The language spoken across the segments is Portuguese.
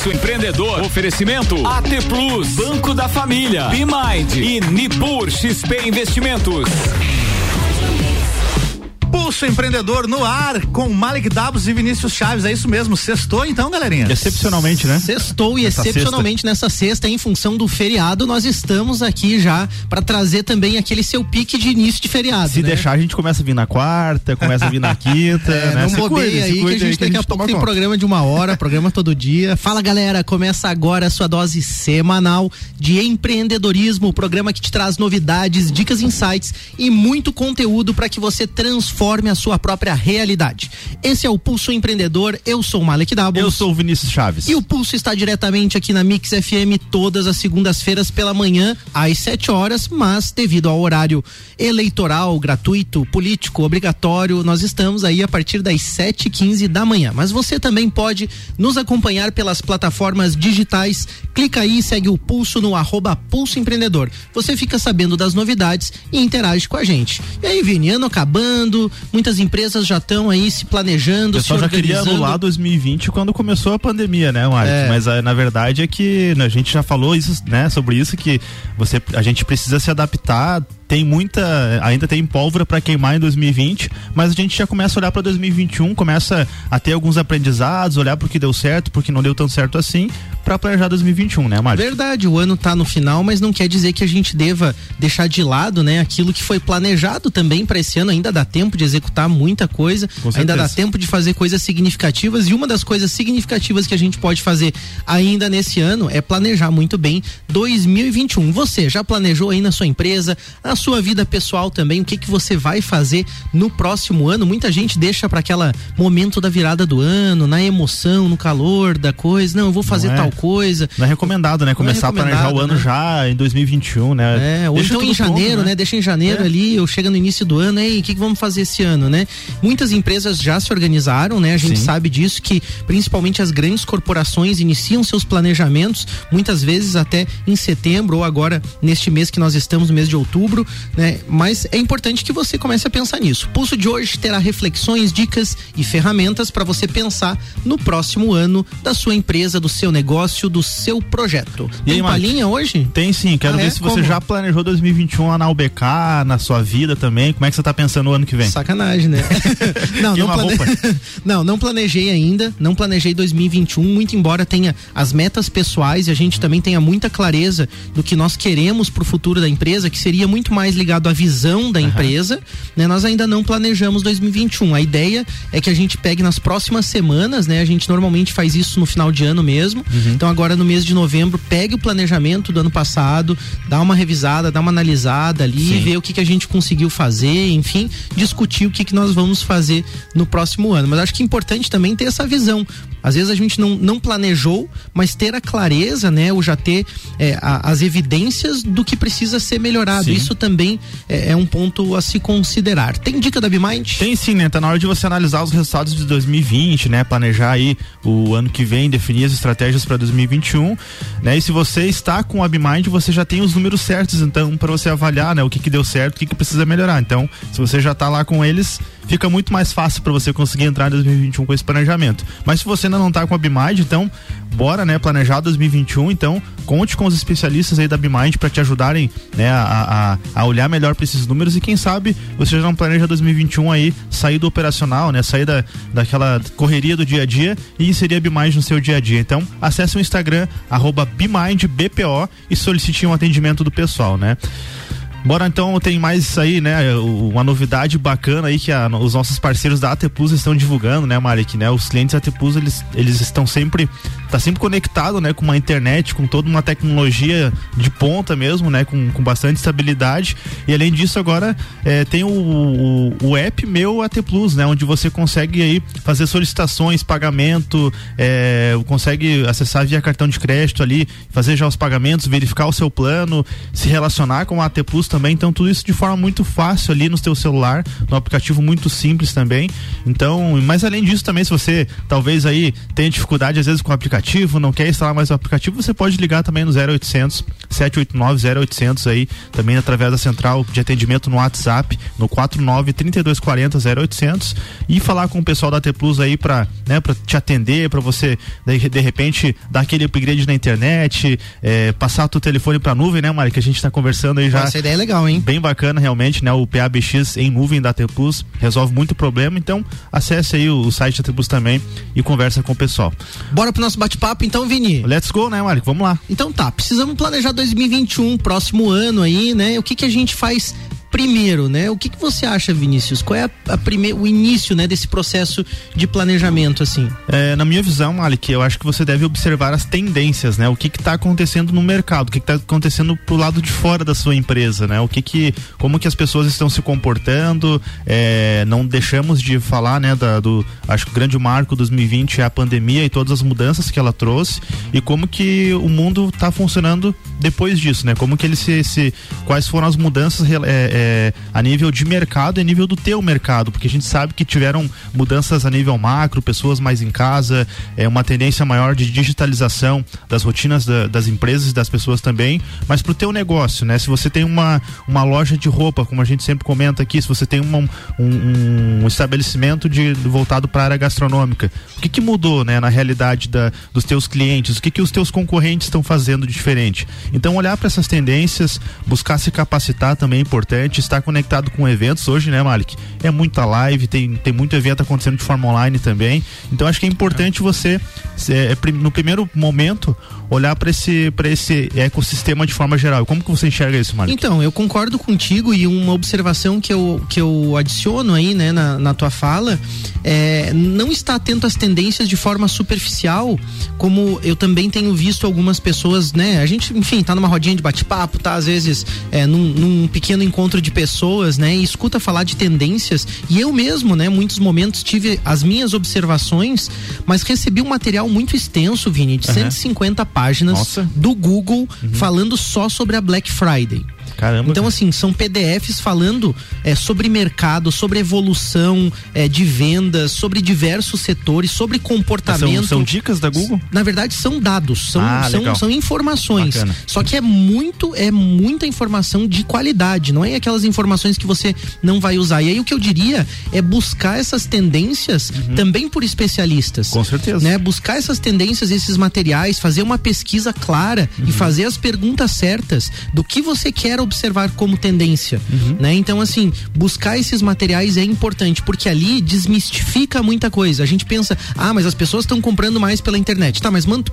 Pulso Empreendedor. Oferecimento AT Plus, Banco da Família, B-Mind e Nipur XP Investimentos. Pulso Empreendedor no ar com Malik Dabos e Vinícius Chaves. É isso mesmo. Sextou então, galerinha? Excepcionalmente, né? Sextou e Essa excepcionalmente sexta. nessa sexta, em função do feriado, nós estamos aqui já para trazer também aquele seu pique de início de feriado. Se né? deixar, a gente começa a vir na quarta, começa a vir na quinta. É, né? Não bobeia aí, que a gente daqui a, a pouco tem conta. programa de uma hora, programa todo dia. Fala galera, começa agora a sua dose semanal de empreendedorismo, o programa que te traz novidades, dicas, insights e muito conteúdo para que você transforme transforme a sua própria realidade. Esse é o Pulso Empreendedor. Eu sou o Malek Dabos. Eu sou o Vinícius Chaves. E o Pulso está diretamente aqui na Mix FM todas as segundas-feiras pela manhã às 7 horas, mas devido ao horário eleitoral, gratuito, político, obrigatório, nós estamos aí a partir das 7h15 da manhã. Mas você também pode nos acompanhar pelas plataformas digitais. Clica aí e segue o Pulso no arroba Pulso Empreendedor. Você fica sabendo das novidades e interage com a gente. E aí, Vini, ano acabando, muitas empresas já estão aí se planejando, o pessoal se já queria anular 2020 quando começou a pandemia, né, Marcos? É. Mas a, na verdade é que a gente já falou isso, né, sobre isso que você a gente precisa se adaptar tem muita, ainda tem pólvora para queimar em 2020, mas a gente já começa a olhar para 2021, começa a ter alguns aprendizados, olhar pro que deu certo, porque não deu tão certo assim, para planejar 2021, né, Mário? Verdade, o ano tá no final, mas não quer dizer que a gente deva deixar de lado, né, aquilo que foi planejado também para esse ano, ainda dá tempo de executar muita coisa, ainda dá tempo de fazer coisas significativas e uma das coisas significativas que a gente pode fazer ainda nesse ano é planejar muito bem 2021. Você já planejou aí na sua empresa, na sua vida pessoal também, o que que você vai fazer no próximo ano? Muita gente deixa para aquela momento da virada do ano, na emoção, no calor da coisa. Não, eu vou fazer é, tal coisa. Não é recomendado, né? Começar é recomendado, a planejar o ano né? já em 2021, né? É, ou Deixa então em janeiro, pronto, né? né? Deixa em janeiro é. ali, ou chega no início do ano, aí, o que, que vamos fazer esse ano, né? Muitas empresas já se organizaram, né? A gente Sim. sabe disso que principalmente as grandes corporações iniciam seus planejamentos, muitas vezes até em setembro ou agora neste mês que nós estamos, no mês de outubro, né? Mas é importante que você comece a pensar nisso. O pulso de hoje terá reflexões, dicas e ferramentas para você pensar no próximo ano da sua empresa, do seu negócio, do seu projeto. E Tem aí, palhinha hoje? Tem sim, quero ah, ver é? se Como? você já planejou 2021 lá na UBK, na sua vida também. Como é que você está pensando no ano que vem? Sacanagem, né? não, não, plane... não, não planejei ainda, não planejei 2021, muito embora tenha as metas pessoais e a gente também tenha muita clareza do que nós queremos para o futuro da empresa, que seria muito mais mais ligado à visão da empresa, uhum. né? Nós ainda não planejamos 2021. A ideia é que a gente pegue nas próximas semanas, né? A gente normalmente faz isso no final de ano mesmo. Uhum. Então agora no mês de novembro, pegue o planejamento do ano passado, dá uma revisada, dá uma analisada ali, Sim. ver o que, que a gente conseguiu fazer, enfim, discutir o que, que nós vamos fazer no próximo ano. Mas acho que é importante também ter essa visão. Às vezes a gente não, não planejou, mas ter a clareza, né? Ou já ter é, a, as evidências do que precisa ser melhorado. Sim. Isso também é, é, um ponto a se considerar. Tem dica da BeMind? Tem sim, né? Tá na hora de você analisar os resultados de 2020, né? Planejar aí o ano que vem, definir as estratégias para 2021, né? E se você está com a BeMind, você já tem os números certos, então, para você avaliar, né? O que que deu certo, o que que precisa melhorar. Então, se você já está lá com eles, fica muito mais fácil para você conseguir entrar em 2021 com esse planejamento. Mas se você ainda não está com a Bimind, então bora, né, planejar 2021, então conte com os especialistas aí da Bimind para te ajudarem, né, a, a, a olhar melhor para esses números e quem sabe você já não planeja 2021 aí sair do operacional, né, sair da, daquela correria do dia a dia e inserir a Bimind no seu dia a dia. Então, acesse o Instagram arroba BMindBPO e solicite um atendimento do pessoal, né? Bora então, tem mais aí, né? Uma novidade bacana aí que a, os nossos parceiros da AT Plus estão divulgando, né, Marek, né? Os clientes da AT Plus, eles, eles estão sempre, tá sempre conectado, né? Com uma internet, com toda uma tecnologia de ponta mesmo, né? Com, com bastante estabilidade. E além disso, agora é, tem o, o, o, app Meu AT Plus, né? Onde você consegue aí fazer solicitações, pagamento, é, consegue acessar via cartão de crédito ali, fazer já os pagamentos, verificar o seu plano, se relacionar com a AT Plus também. Então, tudo isso de forma muito fácil ali no seu celular, no aplicativo muito simples também. Então, mas além disso também, se você talvez aí tenha dificuldade às vezes com o aplicativo, não quer instalar mais o aplicativo, você pode ligar também no 0800 789 0800 aí, também através da central de atendimento no WhatsApp, no 49 3240 0800 e falar com o pessoal da T Plus aí para, né, para te atender, para você de, de repente dar aquele upgrade na internet, é, passar o teu telefone para nuvem, né, Mari, que a gente está conversando aí já. Essa ideia é legal, hein? Bem bacana realmente, né? O PABX em nuvem da T Plus resolve muito problema, então acesse aí o, o site da T Plus também e conversa com o pessoal. Bora pro nosso bate-papo então, Vini. Let's go, né, Mari? Vamos lá. Então tá, precisamos planejar 2021, próximo ano aí, né? O que que a gente faz primeiro, né? O que, que você acha, Vinícius? Qual é a, a o início, né, desse processo de planejamento, assim? É, na minha visão, Malik, eu acho que você deve observar as tendências, né? O que está acontecendo no mercado, o que está acontecendo pro lado de fora da sua empresa, né? O que que, como que as pessoas estão se comportando? É, não deixamos de falar, né? Da, do, acho que o grande marco 2020 é a pandemia e todas as mudanças que ela trouxe e como que o mundo está funcionando depois disso, né? Como que ele se, se quais foram as mudanças é, é, a nível de mercado e a nível do teu mercado, porque a gente sabe que tiveram mudanças a nível macro, pessoas mais em casa, é uma tendência maior de digitalização das rotinas da, das empresas e das pessoas também, mas para o teu negócio, né? Se você tem uma, uma loja de roupa, como a gente sempre comenta aqui, se você tem uma, um, um estabelecimento de, voltado para a área gastronômica, o que, que mudou, né, na realidade da, dos teus clientes? O que, que os teus concorrentes estão fazendo de diferente? Então olhar para essas tendências, buscar se capacitar também é importante, estar conectado com eventos hoje, né, Malik? É muita live, tem, tem muito evento acontecendo de forma online também. Então acho que é importante você, é, no primeiro momento, olhar para esse, esse ecossistema de forma geral. Como que você enxerga isso, Malik? Então, eu concordo contigo e uma observação que eu, que eu adiciono aí, né, na, na tua fala, é não estar atento às tendências de forma superficial, como eu também tenho visto algumas pessoas, né, a gente, enfim, tá numa rodinha de bate-papo, tá às vezes é, num, num pequeno encontro de pessoas, né, e escuta falar de tendências, e eu mesmo, né, muitos momentos tive as minhas observações, mas recebi um material muito extenso, Vini, de uhum. 150 páginas páginas Nossa. do Google uhum. falando só sobre a Black Friday. Caramba. Então, assim, são PDFs falando é, sobre mercado, sobre evolução é, de vendas, sobre diversos setores, sobre comportamento. São, são, dicas da Google? Na verdade, são dados, são, ah, são, são, informações. Bacana. Só que é muito, é muita informação de qualidade, não é aquelas informações que você não vai usar. E aí o que eu diria é buscar essas tendências uhum. também por especialistas. Com certeza. Né? Buscar essas tendências, esses materiais, fazer uma pesquisa clara uhum. e fazer as perguntas certas do que você quer observar como tendência, uhum. né? Então assim, buscar esses materiais é importante porque ali desmistifica muita coisa. A gente pensa, ah, mas as pessoas estão comprando mais pela internet. Tá, mas manto,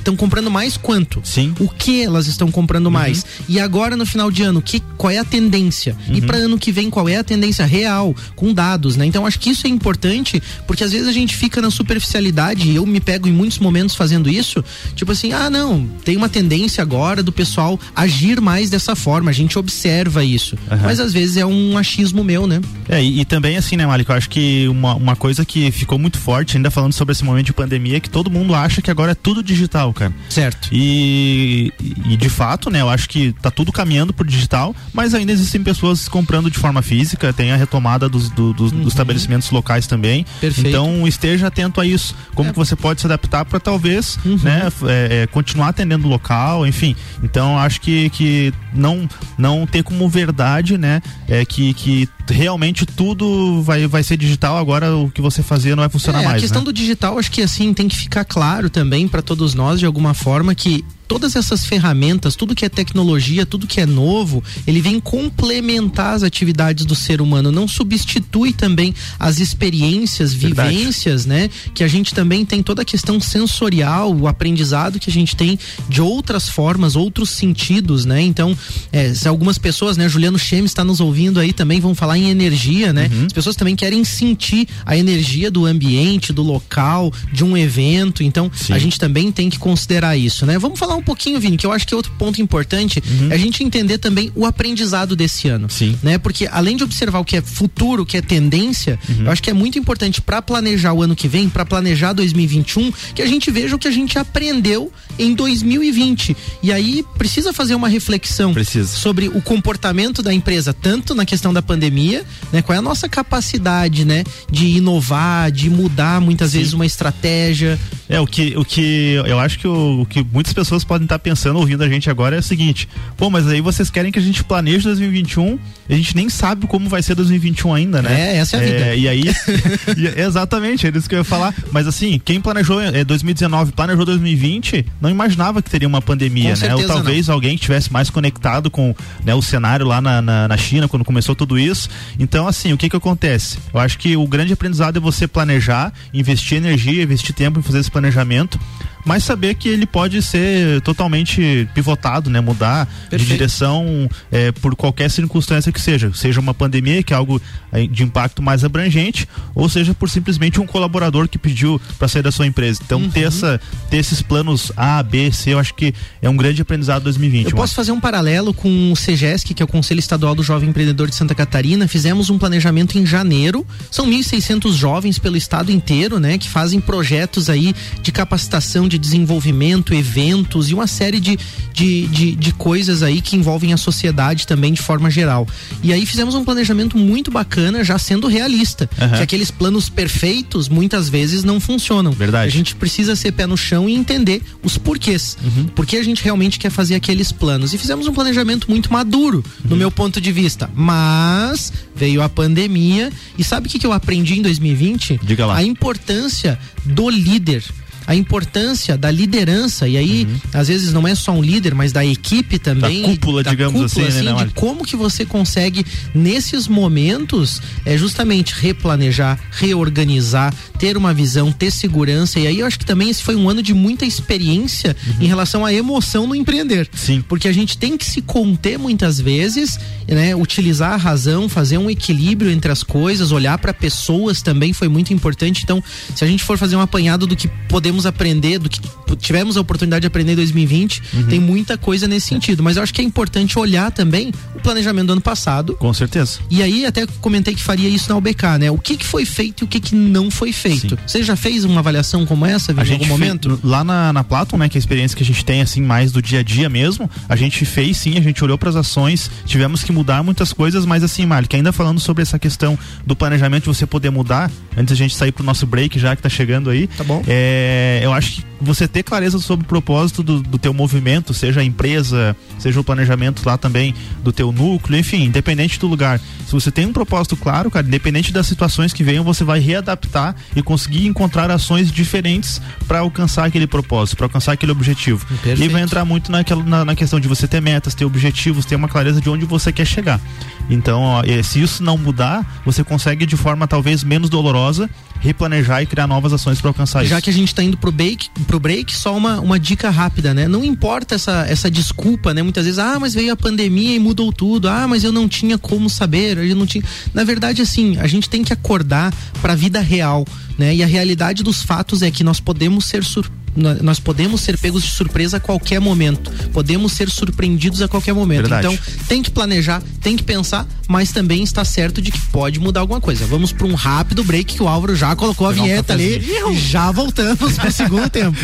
estão comprando mais quanto? Sim. O que elas estão comprando uhum. mais? E agora no final de ano, que qual é a tendência? Uhum. E para ano que vem, qual é a tendência real com dados, né? Então acho que isso é importante, porque às vezes a gente fica na superficialidade e eu me pego em muitos momentos fazendo isso, tipo assim, ah, não, tem uma tendência agora do pessoal agir mais dessa forma, a gente observa isso. Uhum. Mas às vezes é um achismo meu, né? É, e, e também assim, né, Malik, eu acho que uma, uma coisa que ficou muito forte, ainda falando sobre esse momento de pandemia, é que todo mundo acha que agora é tudo digital digital, cara. Certo. E, e de fato, né, eu acho que tá tudo caminhando pro digital, mas ainda existem pessoas comprando de forma física, tem a retomada dos, do, dos, uhum. dos estabelecimentos locais também. Perfeito. Então esteja atento a isso. Como é. que você pode se adaptar para talvez, uhum. né, é, é, continuar atendendo o local, enfim. Então acho que, que não, não ter como verdade, né, é que, que realmente tudo vai, vai ser digital, agora o que você fazia não vai funcionar é, mais. A questão né? do digital, acho que assim tem que ficar claro também para todos nós de alguma forma que todas essas ferramentas, tudo que é tecnologia, tudo que é novo, ele vem complementar as atividades do ser humano, não substitui também as experiências, Verdade. vivências, né? Que a gente também tem toda a questão sensorial, o aprendizado que a gente tem de outras formas, outros sentidos, né? Então, é, se algumas pessoas, né? Juliano Chemes está nos ouvindo aí também, vão falar em energia, né? Uhum. As pessoas também querem sentir a energia do ambiente, do local, de um evento, então Sim. a gente também tem que considerar isso, né? Vamos falar um pouquinho, Vini, que eu acho que é outro ponto importante uhum. é a gente entender também o aprendizado desse ano. Sim. Né? Porque além de observar o que é futuro, o que é tendência, uhum. eu acho que é muito importante para planejar o ano que vem, para planejar 2021, que a gente veja o que a gente aprendeu em 2020. E aí precisa fazer uma reflexão precisa. sobre o comportamento da empresa, tanto na questão da pandemia, né? Qual é a nossa capacidade, né? De inovar, de mudar muitas Sim. vezes uma estratégia. É, o que, o que eu acho que o, o que muitas pessoas podem estar pensando ouvindo a gente agora é o seguinte: pô, mas aí vocês querem que a gente planeje 2021, a gente nem sabe como vai ser 2021 ainda, né? É, essa é a vida. É, e aí, exatamente, é isso que eu ia falar. Mas assim, quem planejou é, 2019, planejou 2020, não imaginava que teria uma pandemia, com né? Ou talvez não. alguém estivesse mais conectado com né, o cenário lá na, na, na, China, quando começou tudo isso. Então, assim, o que que acontece? Eu acho que o grande aprendizado é você planejar, investir energia, investir tempo em fazer esse planejamento planejamento mas saber que ele pode ser totalmente pivotado, né? Mudar Perfeito. de direção é, por qualquer circunstância que seja, seja uma pandemia, que é algo é, de impacto mais abrangente, ou seja por simplesmente um colaborador que pediu para sair da sua empresa. Então uhum. ter, essa, ter esses planos A, B, C, eu acho que é um grande aprendizado 2020. Eu posso fazer um paralelo com o CEGESC, que é o Conselho Estadual do Jovem Empreendedor de Santa Catarina. Fizemos um planejamento em janeiro. São 1.600 jovens pelo estado inteiro, né? Que fazem projetos aí de capacitação de desenvolvimento, eventos e uma série de, de, de, de coisas aí que envolvem a sociedade também de forma geral. E aí fizemos um planejamento muito bacana, já sendo realista. Uhum. Que aqueles planos perfeitos muitas vezes não funcionam. Verdade. A gente precisa ser pé no chão e entender os porquês. Uhum. Por que a gente realmente quer fazer aqueles planos. E fizemos um planejamento muito maduro, uhum. no meu ponto de vista. Mas veio a pandemia e sabe o que, que eu aprendi em 2020? Diga lá. A importância do líder a importância da liderança, e aí, uhum. às vezes, não é só um líder, mas da equipe também. Da cúpula, da digamos cúpula, assim, né, assim, De como que você consegue, nesses momentos, é justamente replanejar, reorganizar, ter uma visão, ter segurança. E aí eu acho que também esse foi um ano de muita experiência uhum. em relação à emoção no empreender. Sim. Porque a gente tem que se conter muitas vezes, né? Utilizar a razão, fazer um equilíbrio entre as coisas, olhar para pessoas também foi muito importante. Então, se a gente for fazer um apanhado do que podemos podemos aprender, do que tivemos a oportunidade de aprender em 2020, uhum. tem muita coisa nesse sentido. Mas eu acho que é importante olhar também o planejamento do ano passado. Com certeza. E aí até comentei que faria isso na UBK, né? O que, que foi feito e o que, que não foi feito. Sim. Você já fez uma avaliação como essa, em algum momento? Lá na, na Platon, né, que é a experiência que a gente tem assim mais do dia a dia mesmo, a gente fez sim, a gente olhou para as ações, tivemos que mudar muitas coisas, mas assim, Malik, ainda falando sobre essa questão do planejamento você poder mudar, antes a gente sair pro nosso break já que tá chegando aí. Tá bom. É, eu acho que você ter clareza sobre o propósito do, do teu movimento, seja a empresa, seja o planejamento lá também do teu núcleo, enfim, independente do lugar. Se você tem um propósito claro, cara, independente das situações que venham, você vai readaptar e conseguir encontrar ações diferentes para alcançar aquele propósito, para alcançar aquele objetivo. Perfeito. E vai entrar muito naquela, na, na, questão de você ter metas, ter objetivos, ter uma clareza de onde você quer chegar. Então, ó, se isso não mudar, você consegue de forma talvez menos dolorosa replanejar e criar novas ações para alcançar Já isso. Já que a gente está indo pro break, pro break, só uma, uma dica rápida, né? Não importa essa, essa desculpa, né? Muitas vezes, ah, mas veio a pandemia e mudou tudo. Ah, mas eu não tinha como saber, eu não tinha. Na verdade, assim, a gente tem que acordar para a vida real, né? E a realidade dos fatos é que nós podemos ser surpresos nós podemos ser pegos de surpresa a qualquer momento. Podemos ser surpreendidos a qualquer momento. Verdade. Então, tem que planejar, tem que pensar, mas também está certo de que pode mudar alguma coisa. Vamos para um rápido break que o Álvaro já colocou a vinheta ali. E já voltamos para o segundo tempo.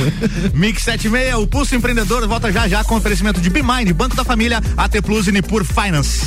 Mix 76, o Pulso Empreendedor volta já já com oferecimento de BeMind, Banco da Família, AT Plus e Nipur Finance.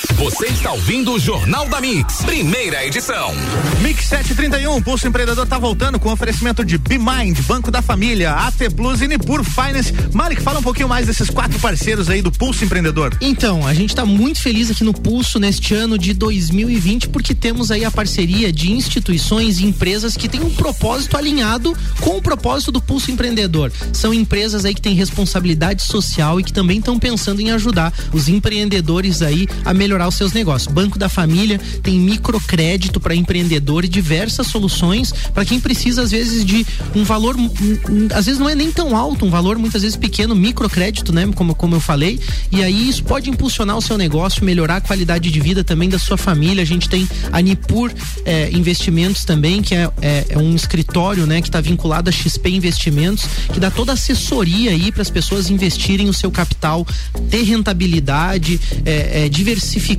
Você está ouvindo o Jornal da Mix, primeira edição. Mix 731, Pulso Empreendedor tá voltando com oferecimento de BeMind, Banco da Família, AT Plus e Nipur Finance. Malik, fala um pouquinho mais desses quatro parceiros aí do Pulso Empreendedor. Então, a gente está muito feliz aqui no Pulso neste ano de 2020 porque temos aí a parceria de instituições e empresas que têm um propósito alinhado com o propósito do Pulso Empreendedor. São empresas aí que têm responsabilidade social e que também estão pensando em ajudar os empreendedores aí a melhorar os seus negócios. Banco da Família tem microcrédito para empreendedor e diversas soluções para quem precisa às vezes de um valor às vezes não é nem tão alto, um valor muitas vezes pequeno, microcrédito, né, como como eu falei, e aí isso pode impulsionar o seu negócio, melhorar a qualidade de vida também da sua família. A gente tem a Nipur é, Investimentos também, que é, é, é um escritório, né, que está vinculado a XP Investimentos, que dá toda a assessoria aí para as pessoas investirem o seu capital, ter rentabilidade, é, é,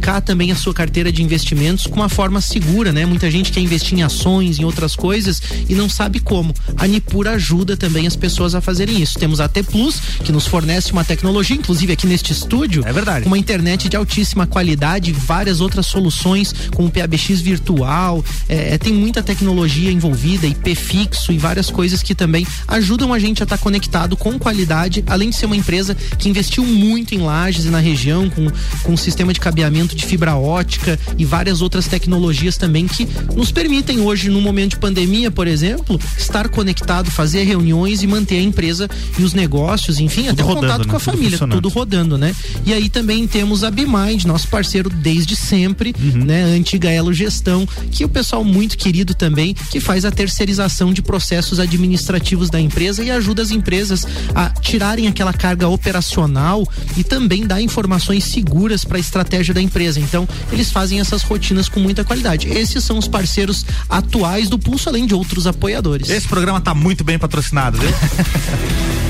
diversificar também a sua carteira de investimentos com uma forma segura, né? Muita gente quer investir em ações, em outras coisas e não sabe como. A Nipur ajuda também as pessoas a fazerem isso. Temos a T Plus, que nos fornece uma tecnologia, inclusive aqui neste estúdio, é verdade. uma internet de altíssima qualidade, várias outras soluções com o PABX virtual, é, é, tem muita tecnologia envolvida, IP fixo e várias coisas que também ajudam a gente a estar tá conectado com qualidade, além de ser uma empresa que investiu muito em lajes e na região, com, com um sistema de cabeamento de fibra ótica e várias outras tecnologias também que nos permitem hoje, no momento de pandemia, por exemplo, estar conectado, fazer reuniões e manter a empresa e os negócios, enfim, tudo até rodando, contato né? com a tudo família, tudo rodando, né? E aí também temos a BeMind, nosso parceiro desde sempre, uhum. né? Antiga Elo Gestão, que é o pessoal muito querido também, que faz a terceirização de processos administrativos da empresa e ajuda as empresas a tirarem aquela carga operacional e também dar informações seguras para a estratégia da empresa. Então, eles fazem essas rotinas com muita qualidade. Esses são os parceiros atuais do Pulso, além de outros apoiadores. Esse programa está muito bem patrocinado, viu?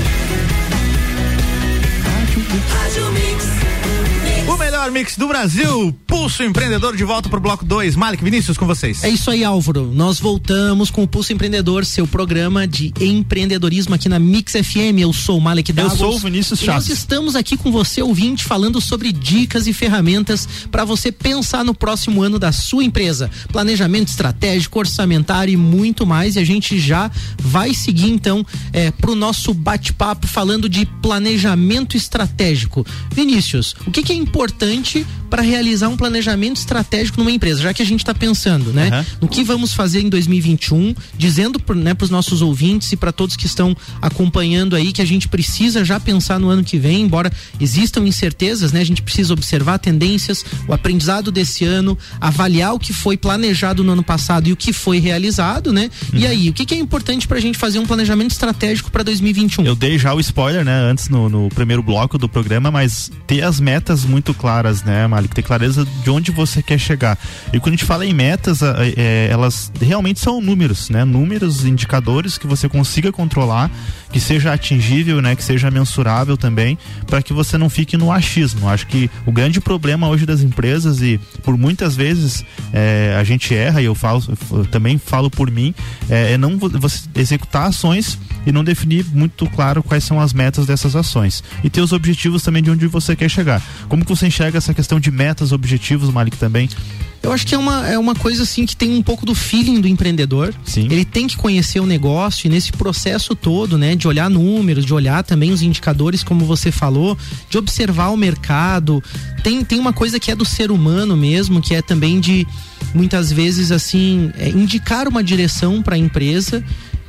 melhor mix do Brasil. Pulso Empreendedor de volta pro bloco 2. Malik Vinícius com vocês. É isso aí, Álvaro. Nós voltamos com o Pulso Empreendedor, seu programa de empreendedorismo aqui na Mix FM. Eu sou o Malik Davos. Eu sou o Vinícius Chaves. Nós estamos aqui com você, ouvinte, falando sobre dicas e ferramentas para você pensar no próximo ano da sua empresa. Planejamento estratégico, orçamentário e muito mais. E a gente já vai seguir então é, pro nosso bate-papo falando de planejamento estratégico. Vinícius, o que, que é importante importante para realizar um planejamento estratégico numa empresa, já que a gente está pensando, né? Uhum. No que vamos fazer em 2021, dizendo para né, os nossos ouvintes e para todos que estão acompanhando aí que a gente precisa já pensar no ano que vem, embora existam incertezas, né? A gente precisa observar tendências, o aprendizado desse ano, avaliar o que foi planejado no ano passado e o que foi realizado, né? Uhum. E aí, o que, que é importante para a gente fazer um planejamento estratégico para 2021? Eu dei já o spoiler, né? Antes no, no primeiro bloco do programa, mas ter as metas muito claras, né, Malik? Ter clareza de onde você quer chegar. E quando a gente fala em metas, é, elas realmente são números, né? Números, indicadores que você consiga controlar, que seja atingível, né? Que seja mensurável também, para que você não fique no achismo. Acho que o grande problema hoje das empresas e por muitas vezes é, a gente erra e eu falo, eu também falo por mim, é, é não você executar ações e não definir muito claro quais são as metas dessas ações e ter os objetivos também de onde você quer chegar. Como que você enxerga essa questão de metas, objetivos, Malik, também? Eu acho que é uma, é uma coisa assim que tem um pouco do feeling do empreendedor. Sim. Ele tem que conhecer o negócio e nesse processo todo, né, de olhar números, de olhar também os indicadores, como você falou, de observar o mercado. Tem, tem uma coisa que é do ser humano mesmo, que é também de muitas vezes assim, é, indicar uma direção para a empresa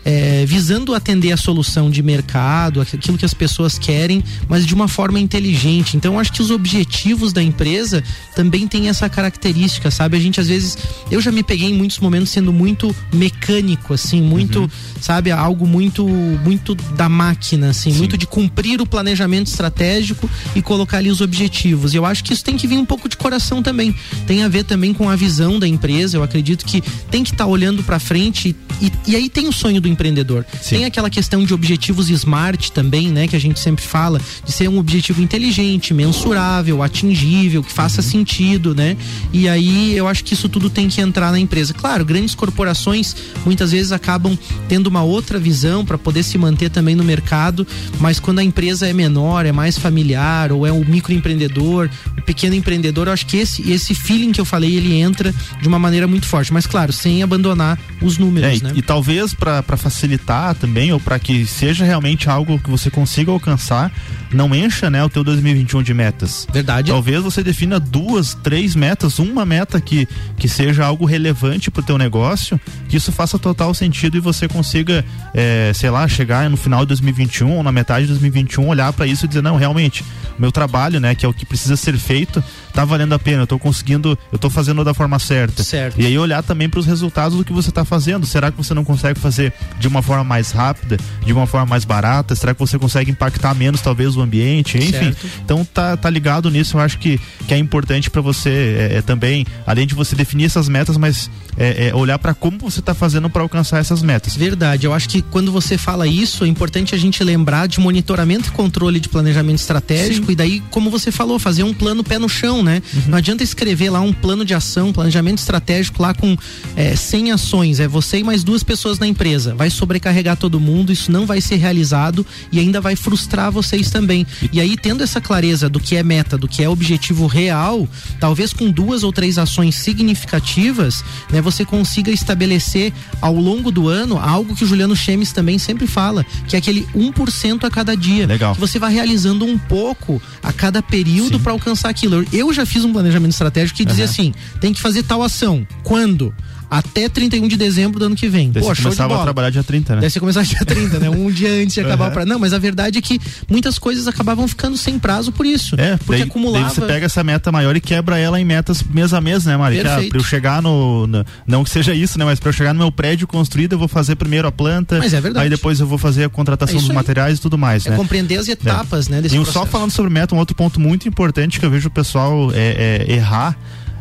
é, visando atender a solução de mercado, aquilo que as pessoas querem, mas de uma forma inteligente. Então, acho que os objetivos da empresa também têm essa característica, sabe? A gente às vezes, eu já me peguei em muitos momentos sendo muito mecânico, assim, muito, uhum. sabe, algo muito, muito da máquina, assim, Sim. muito de cumprir o planejamento estratégico e colocar ali os objetivos. E eu acho que isso tem que vir um pouco de coração também. Tem a ver também com a visão da empresa. Eu acredito que tem que estar tá olhando para frente e, e, aí tem o sonho do empreendedor. Sim. Tem aquela questão de objetivos smart também, né? Que a gente sempre fala, de ser um objetivo inteligente, mensurável, atingível, que faça uhum. sentido, né? E aí eu acho que isso tudo tem que entrar na empresa. Claro, grandes corporações muitas vezes acabam tendo uma outra visão para poder se manter também no mercado, mas quando a empresa é menor, é mais familiar, ou é um microempreendedor, o pequeno empreendedor, eu acho que esse, esse feeling que eu falei, ele entra de uma maneira muito forte. Mas claro, sem abandonar os números, é, né? E, e talvez para facilitar também, ou para que seja realmente algo que você consiga alcançar, não encha né, o teu 2021 de metas. Verdade. Talvez você defina duas, três metas, uma meta que, que seja algo relevante para o teu negócio, que isso faça total sentido e você consiga, é, sei lá, chegar no final de 2021 ou na metade de 2021, olhar para isso e dizer, não, realmente, meu trabalho, né, que é o que precisa ser feito, tá valendo a pena, eu tô conseguindo, eu tô fazendo da forma certa. Certo. E aí olhar também para os resultados do que você está fazendo. Será que você não consegue fazer de uma forma mais rápida, de uma forma mais barata? Será que você consegue impactar menos talvez o ambiente? Enfim, certo. então tá, tá ligado nisso. Eu acho que, que é importante para você é, é, também, além de você definir essas metas, mas é, é olhar para como você está fazendo para alcançar essas metas. Verdade. Eu acho que quando você fala isso, é importante a gente lembrar de monitoramento e controle de planejamento estratégico Sim. e daí, como você falou, fazer um plano pé no chão, né? Uhum. Não adianta escrever lá um plano de ação, planejamento estratégico lá com é, 100 ações, é você e mais duas pessoas na empresa. Vai sobrecarregar todo mundo, isso não vai ser realizado e ainda vai frustrar vocês também. E aí, tendo essa clareza do que é meta, do que é objetivo real, talvez com duas ou três ações significativas, né, você consiga estabelecer ao longo do ano algo que o Juliano Chemes também sempre fala, que é aquele 1% a cada dia. Legal. Que você vai realizando um pouco a cada período para alcançar aquilo. Eu já fiz um planejamento estratégico que dizia uhum. assim: tem que fazer tal ação. Quando? Até 31 de dezembro do ano que vem. Daí Pô, você começava a trabalhar dia 30, né? Daí você começava dia 30, né? Um dia antes de acabar uhum. o prazo. Não, mas a verdade é que muitas coisas acabavam ficando sem prazo por isso. É, porque daí, acumulava. Daí você pega essa meta maior e quebra ela em metas mês a mês, né, Mari? Ah, pra eu chegar no, no, Não que seja isso, né? Mas pra eu chegar no meu prédio construído, eu vou fazer primeiro a planta. Mas é verdade. Aí depois eu vou fazer a contratação é dos aí. materiais e tudo mais, é né? compreender as etapas, é. né? Desse e processo. só falando sobre meta, um outro ponto muito importante que eu vejo o pessoal é, é errar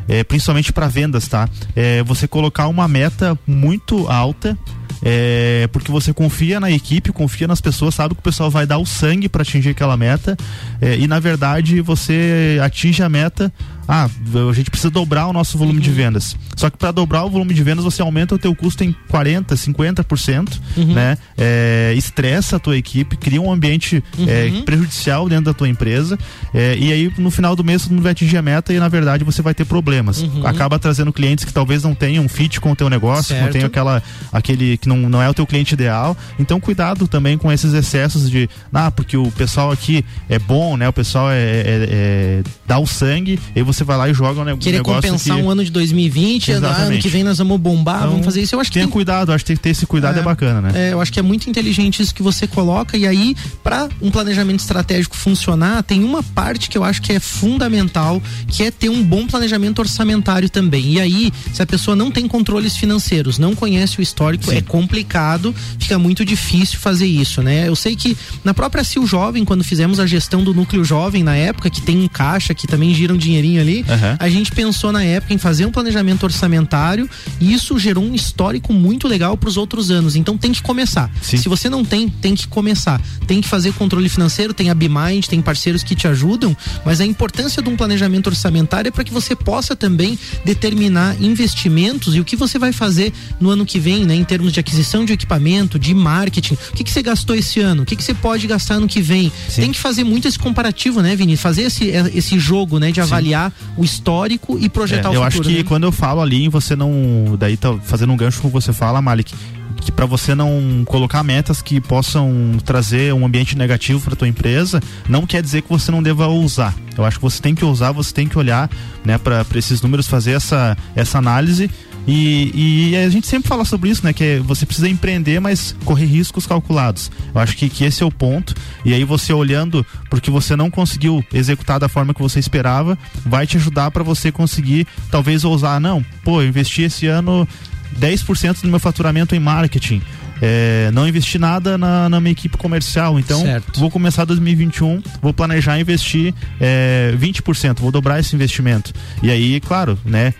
é, principalmente para vendas, tá? É, você colocar uma meta muito alta. É, porque você confia na equipe, confia nas pessoas, sabe que o pessoal vai dar o sangue para atingir aquela meta é, e na verdade você atinge a meta ah, a gente precisa dobrar o nosso volume uhum. de vendas. Só que para dobrar o volume de vendas, você aumenta o teu custo em 40, 50%, uhum. né? É, estressa a tua equipe, cria um ambiente uhum. é, prejudicial dentro da tua empresa. É, e aí, no final do mês, tu não vai atingir a meta e, na verdade, você vai ter problemas. Uhum. Acaba trazendo clientes que talvez não tenham fit com o teu negócio, certo. não tenham aquela, aquele que não, não é o teu cliente ideal. Então, cuidado também com esses excessos de, ah, porque o pessoal aqui é bom, né? O pessoal é, é, é dá o sangue, e você você vai lá e joga um, Querer negócio compensar que... um ano de 2020, Exatamente. ano que vem nós vamos bombar, então, vamos fazer isso. Eu acho que tenha tem... cuidado, acho que ter esse cuidado é, é bacana, né? É, eu acho que é muito inteligente isso que você coloca e aí para um planejamento estratégico funcionar, tem uma parte que eu acho que é fundamental, que é ter um bom planejamento orçamentário também. E aí, se a pessoa não tem controles financeiros, não conhece o histórico, Sim. é complicado, fica muito difícil fazer isso, né? Eu sei que na própria Sil Jovem, quando fizemos a gestão do núcleo jovem na época, que tem um caixa, que também gira um dinheirinho ali, uhum. a gente pensou na época em fazer um planejamento orçamentário e isso gerou um histórico muito legal para os outros anos. Então tem que começar. Sim. Se você não tem, tem que começar. Tem que fazer controle financeiro, tem a BeMind, tem parceiros que te ajudam, mas a importância de um planejamento orçamentário é para que você possa também determinar investimentos e o que você vai fazer no ano que vem, né, em termos de aquisição de equipamento, de marketing. O que, que você gastou esse ano? O que, que você pode gastar no que vem? Sim. Tem que fazer muito esse comparativo, né, Vini? Fazer esse, esse jogo, né, de avaliar o histórico e projetar é, o futuro. Eu acho que né? quando eu falo ali, você não. Daí tá fazendo um gancho com você fala, Malik que para você não colocar metas que possam trazer um ambiente negativo para tua empresa, não quer dizer que você não deva usar. Eu acho que você tem que usar, você tem que olhar, né, para esses números, fazer essa essa análise E, e a gente sempre fala sobre isso, né? Que você precisa empreender, mas correr riscos calculados. Eu acho que, que esse é o ponto. E aí você olhando porque você não conseguiu executar da forma que você esperava, vai te ajudar para você conseguir talvez ousar, não, pô, eu investi esse ano 10% do meu faturamento em marketing. É, não investi nada na, na, minha equipe comercial, então certo. vou começar 2021, vou planejar investir é, 20%, vou dobrar esse investimento. E aí, claro, né?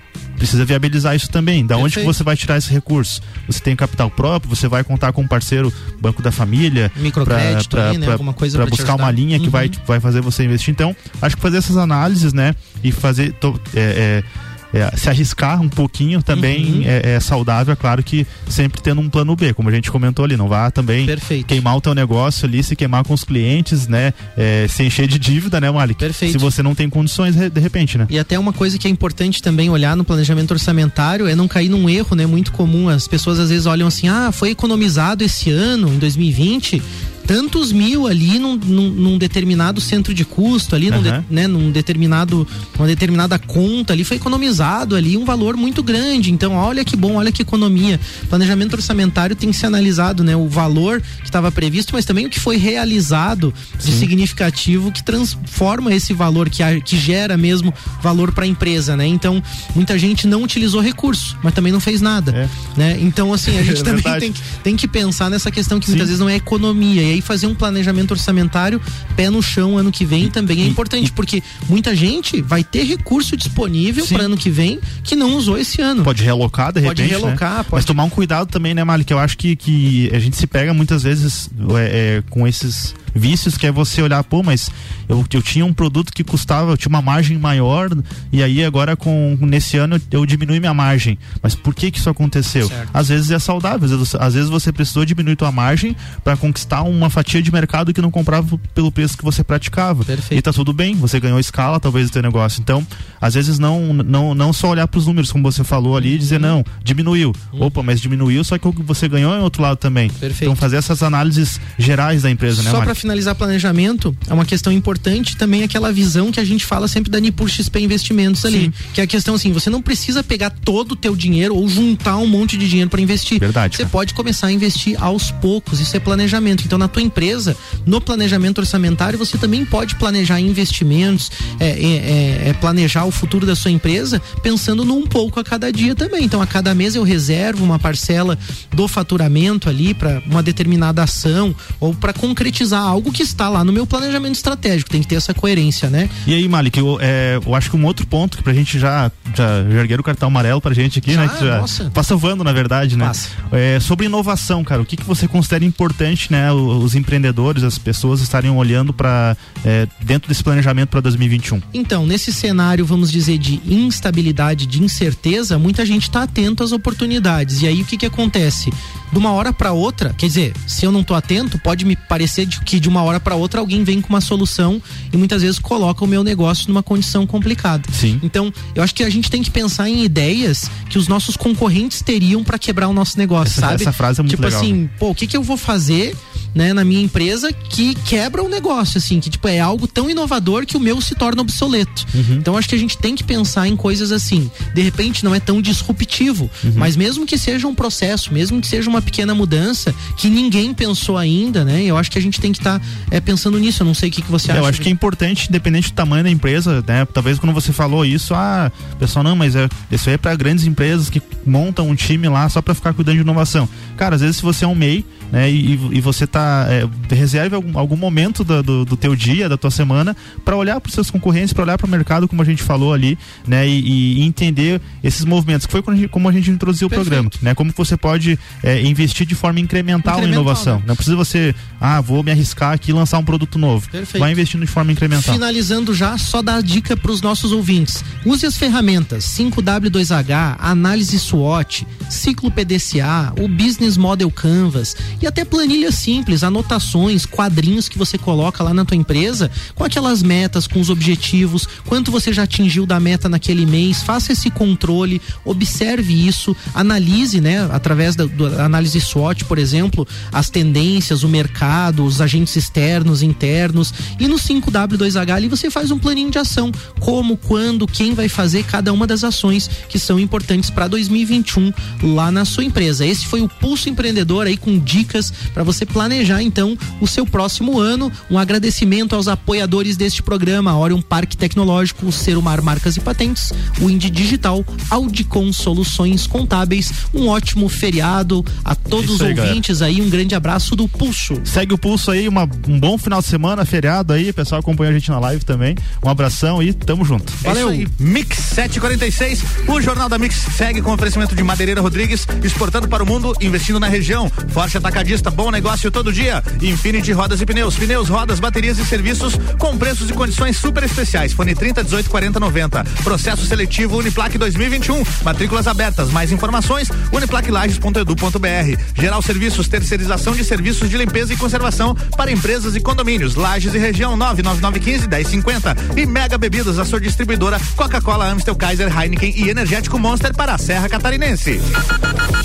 Precisa viabilizar isso também. Da onde que você vai tirar esse recurso? Você tem capital próprio, você vai contar com um parceiro, Banco da Família, microcrédito, para né? Alguma coisa para buscar uma linha que uhum. vai, vai fazer você investir. Então, acho que fazer essas análises, né? E fazer. To, é, é é, se arriscar um pouquinho também uhum. é, é, saudável, é claro que sempre tendo um plano B, como a gente comentou ali, não vá também Perfeito. queimar o teu negócio ali, se queimar com os clientes, né? É, se encher de dívida, né, Malik? Perfeito. Se você não tem condições de repente, né? E até uma coisa que é importante também olhar no planejamento orçamentário é não cair num erro, né? Muito comum. As pessoas às vezes olham assim, ah, foi economizado esse ano, em 2020 tantos mil ali num, num, num determinado centro de custo, ali, uhum. num, de, né, num determinado, uma determinada conta ali, foi economizado ali um valor muito grande. Então, olha que bom, olha que economia. Planejamento orçamentário tem que ser analisado, né? O valor que estava previsto, mas também o que foi realizado de Sim. significativo que transforma esse valor, que, que gera mesmo valor para a empresa, né? Então, muita gente não utilizou recurso, mas também não fez nada, é. né? Então, assim, a gente é também tem, tem, que pensar nessa questão que Sim. muitas vezes não é economia aí fazer um planejamento orçamentário pé no chão ano que vem também é importante, porque muita gente vai ter recurso disponível para ano que vem que não usou esse ano. Pode realocar, de pode repente. Relocar, né? pode Mas tomar um cuidado também, né, Mali? Que eu acho que, que a gente se pega muitas vezes é, é, com esses vícios que é você olhar, pô, mas eu, eu tinha um produto que custava, eu tinha uma margem maior e aí agora com nesse ano eu, diminui minha margem. Mas por que que isso aconteceu? Certo. Às vezes é saudável, às vezes, às vezes você precisou diminuir tua margem para conquistar uma fatia de mercado que não comprava pelo preço que você praticava. Perfeito. E tá tudo bem, você ganhou escala talvez do teu negócio. Então, às vezes não não não só olhar para os números como você falou ali e dizer uhum. não, diminuiu. Uhum. Opa, mas diminuiu, só que o que você ganhou é outro lado também. Perfeito. Então fazer essas análises gerais da empresa, né, Só para finalizar planejamento, é uma questão importante também aquela visão que a gente fala sempre da Nipur XP Investimentos ali, Sim. que é a questão assim, você não precisa pegar todo o teu dinheiro ou juntar um monte de dinheiro para investir. Verdade. Você cara. pode começar a investir aos poucos, isso é planejamento. Então na tua empresa, no planejamento orçamentário, você também pode planejar investimentos, é, é, é, é planejar o futuro da sua empresa pensando num pouco a cada dia também. Então a cada mês eu reservo uma parcela do faturamento ali para uma determinada ação ou para concretizar algo que está lá no meu planejamento estratégico. Tem que ter essa coerência, né? E aí, Malik, eu, é, eu acho que um outro ponto que pra gente já, já, já erguer o cartão amarelo pra gente aqui, né, já, né? Que já nossa. passa voando, na verdade, né? É, sobre inovação, cara, o que, que você considera importante, né? Os, empreendedores, as pessoas estarem olhando para é, dentro desse planejamento para 2021? Então, nesse cenário, vamos dizer, de instabilidade, de incerteza, muita gente está atento às oportunidades. E aí o que que acontece? De uma hora para outra, quer dizer, se eu não tô atento, pode me parecer de que de uma hora para outra alguém vem com uma solução e muitas vezes coloca o meu negócio numa condição complicada. Sim. Então, eu acho que a gente tem que pensar em ideias que os nossos concorrentes teriam para quebrar o nosso negócio, essa, sabe? Essa frase é muito tipo legal. Tipo assim, pô, o que que eu vou fazer né, na minha empresa que quebra o negócio, assim, que tipo é algo tão inovador que o meu se torna obsoleto. Uhum. Então acho que a gente tem que pensar em coisas assim. De repente não é tão disruptivo, uhum. mas mesmo que seja um processo, mesmo que seja uma pequena mudança que ninguém pensou ainda, né? Eu acho que a gente tem que estar tá, é, pensando nisso. Eu não sei o que, que você acha. Eu acho que é importante, independente do tamanho da empresa, né? Talvez quando você falou isso, ah, pessoal, não, mas é, isso aí é para grandes empresas que montam um time lá só para ficar cuidando de inovação. Cara, às vezes se você é um MEI, né? E, e você tá é, reserve algum, algum momento do, do, do, teu dia, da tua semana, para olhar para os seus concorrentes, para olhar para o mercado, como a gente falou ali, né? E, e entender esses movimentos, que foi como a gente, como a gente introduziu Perfeito. o programa, né? Como você pode é, investir de forma incremental, incremental na inovação. Né? Não precisa você, ah, vou me arriscar aqui e lançar um produto novo. Perfeito. Vai investindo de forma incremental. Finalizando já, só dar dica para os nossos ouvintes. Use as ferramentas 5W2H, análise SWOT, ciclo PDCA, o Business Model Canvas e até planilhas simples, anotações, quadrinhos que você coloca lá na tua empresa com aquelas metas, com os objetivos, quanto você já atingiu da meta naquele mês, faça esse controle, observe isso, analise, né, através da, da análise SWOT, por exemplo, as tendências, o mercado, os agentes externos, internos e no 5W2H ali você faz um planinho de ação, como, quando, quem vai fazer cada uma das ações que são importantes para 2021 lá na sua empresa. Esse foi o Pulso Empreendedor aí com dicas para você planejar então o seu próximo ano. Um agradecimento aos apoiadores deste programa, Orion Parque Tecnológico, Serumar Marcas e Patentes, o Indy Digital, Audicom Soluções Contábeis. Um ótimo feriado a todos os ouvintes galera. aí, um grande abraço do Pulso. Segue o Pulso aí, uma, um bom final de semana, feriado aí, o pessoal acompanha a gente na live também. Um abração e tamo junto. É Valeu. Mix 746, o Jornal da Mix segue com oferecimento de Madeireira Rodrigues, exportando para o mundo, investindo na região. Forte Atacadista, bom negócio todo dia. Infinity Rodas e Pneus, pneus, rodas, baterias e serviços com preços e condições super especiais. Fone 30 18 40 90. Processo seletivo Uniplaque 2021. Matrículas abertas. Mais informações uniplaquilages.edu.br. Geral Serviços, terceirização de serviços de limpeza e conservação para empresas e condomínios. Lages e região 99915 1050 e Mega Bebidas, a sua distribuidora Coca-Cola, Amstel, Kaiser, Heineken e Energético Monster para a Serra Catarinense.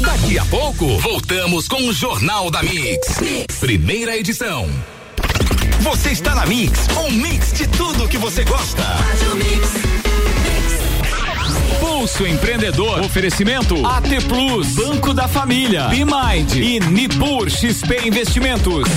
Daqui a pouco, voltamos com o Jornal da mix. Primeira edição. Você está na Mix, um mix de tudo que você gosta. Pulso Empreendedor. Oferecimento AT Plus, Banco da Família, Bimind e Nipur XP Investimentos.